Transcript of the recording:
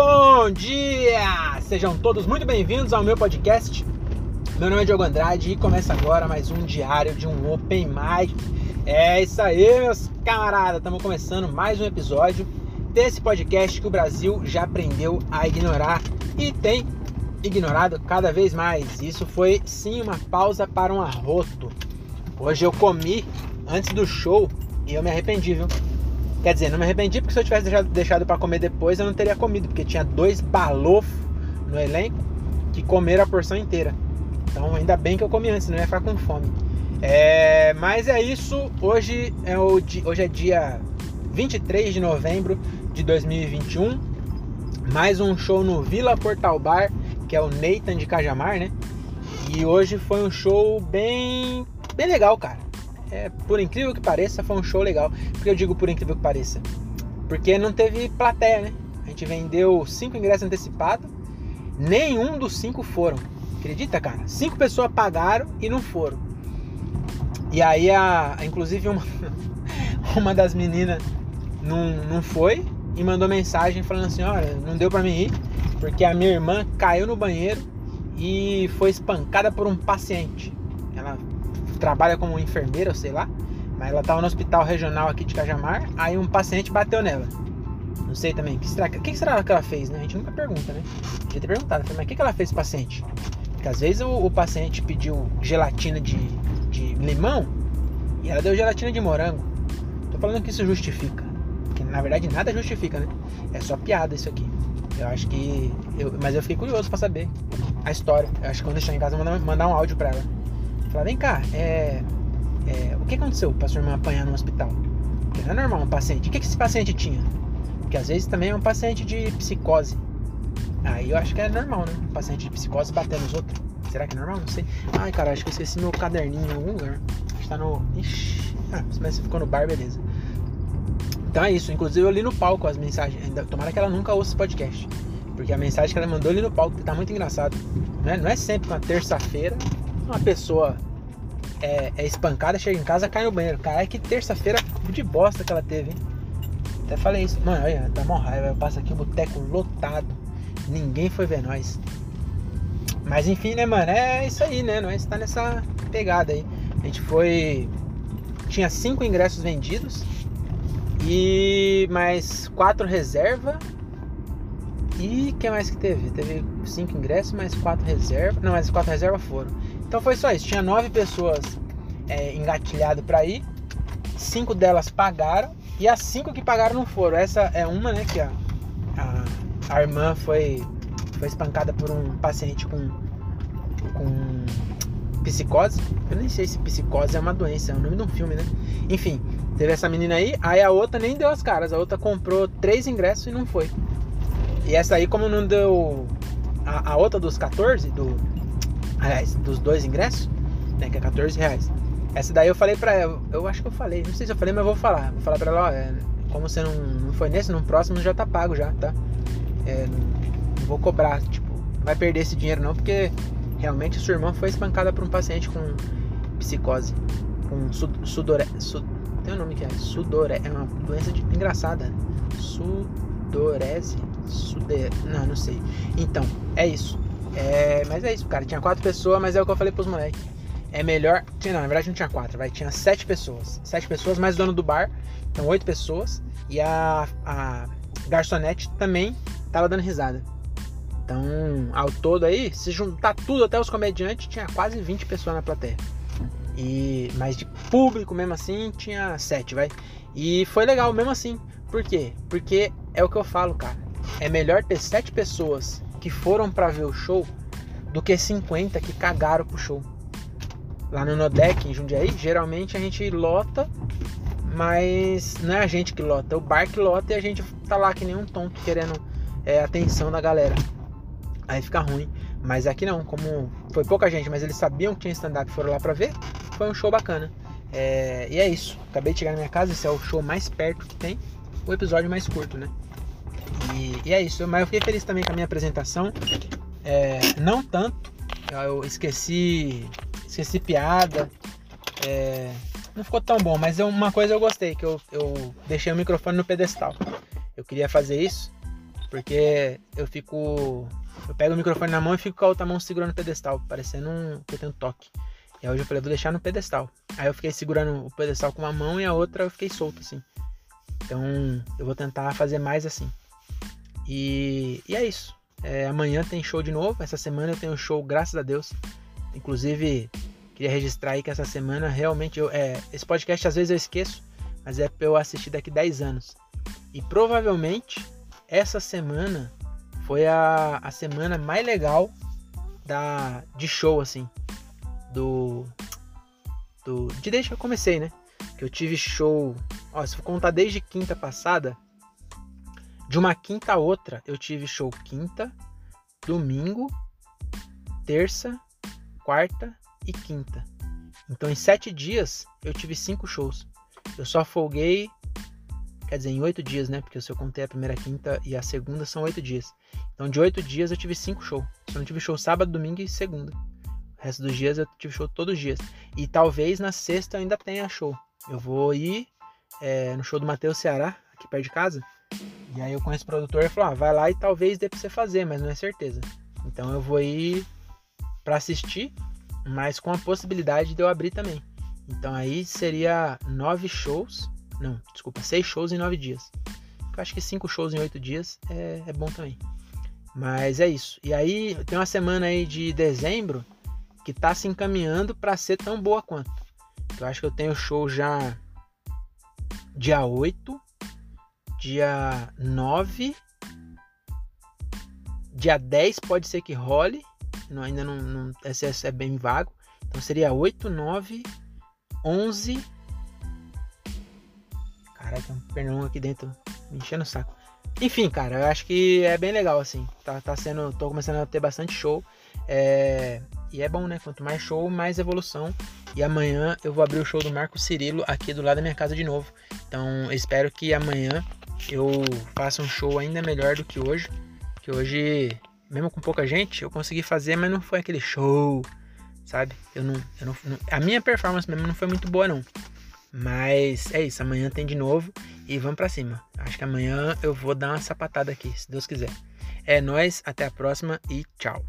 Bom dia! Sejam todos muito bem-vindos ao meu podcast. Meu nome é Diogo Andrade e começa agora mais um diário de um Open Mic. É isso aí, meus camaradas! Estamos começando mais um episódio desse podcast que o Brasil já aprendeu a ignorar e tem ignorado cada vez mais. Isso foi sim uma pausa para um arroto. Hoje eu comi antes do show e eu me arrependi, viu? Quer dizer, não me arrependi porque se eu tivesse deixado, para comer depois eu não teria comido, porque tinha dois balofos no elenco que comeram a porção inteira. Então ainda bem que eu comi antes, não ia ficar com fome. É, mas é isso, hoje é, o, hoje é dia 23 de novembro de 2021. Mais um show no Vila Portal Bar, que é o Nathan de Cajamar, né? E hoje foi um show bem, bem legal, cara é, por incrível que pareça, foi um show legal. Por que eu digo por incrível que pareça? Porque não teve plateia, né? A gente vendeu cinco ingressos antecipados, nenhum dos cinco foram. Acredita, cara? Cinco pessoas pagaram e não foram. E aí, a, inclusive, uma, uma das meninas não, não foi e mandou mensagem falando assim: Olha, não deu pra mim ir, porque a minha irmã caiu no banheiro e foi espancada por um paciente. Ela trabalha como enfermeira, sei lá, mas ela estava no hospital regional aqui de Cajamar, aí um paciente bateu nela. Não sei também, o que será, que, será que ela fez, né? A gente nunca pergunta, né? Devia ter perguntado, mas o que, que ela fez paciente? Porque às vezes o, o paciente pediu gelatina de, de limão e ela deu gelatina de morango. Tô falando que isso justifica. Porque na verdade nada justifica, né? É só piada isso aqui. Eu acho que. Eu, mas eu fiquei curioso para saber a história. Eu acho que quando eu chegar em casa eu vou mandar, mandar um áudio para ela. Falar, vem cá, é, é, o que aconteceu para sua irmã apanhar no hospital? Não é normal um paciente. O que, que esse paciente tinha? Porque às vezes também é um paciente de psicose. Aí eu acho que é normal, né? Um paciente de psicose bater nos outros. Será que é normal? Não sei. Ai, cara, acho que eu esqueci meu caderninho em algum lugar. Está no. Ixi. Ah, mas se ficou no bar, beleza. Então é isso. Inclusive eu li no palco as mensagens. Tomara que ela nunca ouça esse podcast. Porque a mensagem que ela mandou ali no palco tá muito engraçado. Não é, é sempre uma terça-feira uma pessoa é, é, espancada, chega em casa, cai no banheiro. Caralho, que terça-feira de bosta que ela teve, hein? Até falei isso. Mano, olha, dá mó raiva. Eu passo aqui o boteco lotado. Ninguém foi ver nós. Mas enfim, né, mano? É isso aí, né? Nós tá nessa pegada aí. A gente foi. Tinha cinco ingressos vendidos. E mais quatro reserva e que mais que teve? Teve cinco ingressos, mais quatro reservas. Não, mais quatro reservas foram. Então foi só isso. Tinha nove pessoas é, engatilhado para ir. Cinco delas pagaram. E as cinco que pagaram não foram. Essa é uma, né? Que a, a, a irmã foi, foi espancada por um paciente com, com psicose. Eu nem sei se psicose é uma doença, é o nome de um filme, né? Enfim, teve essa menina aí. Aí a outra nem deu as caras. A outra comprou três ingressos e não foi. E essa aí, como não deu a, a outra dos 14, do, aliás, dos dois ingressos, né, que é 14 reais. Essa daí eu falei pra ela, eu acho que eu falei, não sei se eu falei, mas eu vou falar. Vou falar pra ela, ó, é, como você não, não foi nesse, no próximo já tá pago já, tá? É, não, não, vou cobrar, tipo, vai perder esse dinheiro não, porque realmente sua irmã foi espancada por um paciente com psicose, com sudore, sud, tem um nome que é sudore, é uma doença de, engraçada, sudorese, Sude... Não, não sei. Então, é isso. É... Mas é isso, cara. Tinha quatro pessoas, mas é o que eu falei pros moleques. É melhor. Não, na verdade não tinha quatro, vai. Tinha sete pessoas. Sete pessoas, mais o dono do bar. Então, oito pessoas. E a, a garçonete também tava dando risada. Então, ao todo aí, se juntar tudo, até os comediantes, tinha quase 20 pessoas na plateia. E, mas de público mesmo assim, tinha sete, vai. E foi legal mesmo assim. Por quê? Porque é o que eu falo, cara é melhor ter sete pessoas que foram para ver o show do que 50 que cagaram pro show. Lá no Nodec, em Jundiaí, geralmente a gente lota, mas não é a gente que lota, é o bar que lota e a gente tá lá que nem um tonto querendo é, atenção da galera. Aí fica ruim. Mas aqui não, como foi pouca gente, mas eles sabiam que tinha stand-up e foram lá pra ver, foi um show bacana. É, e é isso. Acabei de chegar na minha casa, esse é o show mais perto que tem, o episódio mais curto, né? E, e, é isso. Mas eu fiquei feliz também com a minha apresentação. É, não tanto. Eu esqueci. Esqueci piada. É, não ficou tão bom, mas uma coisa eu gostei, que eu, eu deixei o microfone no pedestal. Eu queria fazer isso. Porque eu fico. Eu pego o microfone na mão e fico com a outra mão segurando o pedestal, parecendo um, que eu tenho toque. E hoje eu falei, vou deixar no pedestal. Aí eu fiquei segurando o pedestal com uma mão e a outra eu fiquei solto assim. Então eu vou tentar fazer mais assim. E, e é isso. É, amanhã tem show de novo. Essa semana eu tenho show, graças a Deus. Inclusive, queria registrar aí que essa semana realmente eu, é, esse podcast às vezes eu esqueço, mas é pra eu assistir daqui 10 anos. E provavelmente essa semana foi a, a semana mais legal da de show assim do do de desde que eu comecei, né? Que eu tive show, ó, se for contar desde quinta passada, de uma quinta a outra, eu tive show quinta, domingo, terça, quarta e quinta. Então em sete dias eu tive cinco shows. Eu só folguei, quer dizer, em oito dias, né? Porque se eu contei a primeira quinta e a segunda são oito dias. Então de oito dias eu tive cinco shows. Eu não tive show sábado, domingo e segunda. O resto dos dias eu tive show todos os dias. E talvez na sexta eu ainda tenha show. Eu vou ir é, no show do Matheus Ceará, aqui perto de casa. E aí eu conheço o produtor e falou: ah, vai lá e talvez dê pra você fazer, mas não é certeza. Então eu vou ir para assistir, mas com a possibilidade de eu abrir também. Então aí seria nove shows. Não, desculpa, seis shows em nove dias. Eu acho que cinco shows em oito dias é, é bom também. Mas é isso. E aí tem uma semana aí de dezembro que tá se encaminhando para ser tão boa quanto. Eu acho que eu tenho show já dia 8, dia 9, dia 10 pode ser que role, não, ainda não, não esse, esse é bem vago, então seria 8, 9, 11, caraca, tem um pernão aqui dentro me enchendo o saco. Enfim, cara, eu acho que é bem legal, assim, tá, tá sendo, tô começando a ter bastante show, é, e é bom, né, quanto mais show, mais evolução, e amanhã eu vou abrir o show do Marco Cirilo aqui do lado da minha casa de novo, então espero que amanhã eu faça um show ainda melhor do que hoje. Que hoje, mesmo com pouca gente, eu consegui fazer, mas não foi aquele show, sabe? Eu não, eu não, a minha performance mesmo não foi muito boa não. Mas é isso, amanhã tem de novo e vamos para cima. Acho que amanhã eu vou dar uma sapatada aqui, se Deus quiser. É nós, até a próxima e tchau.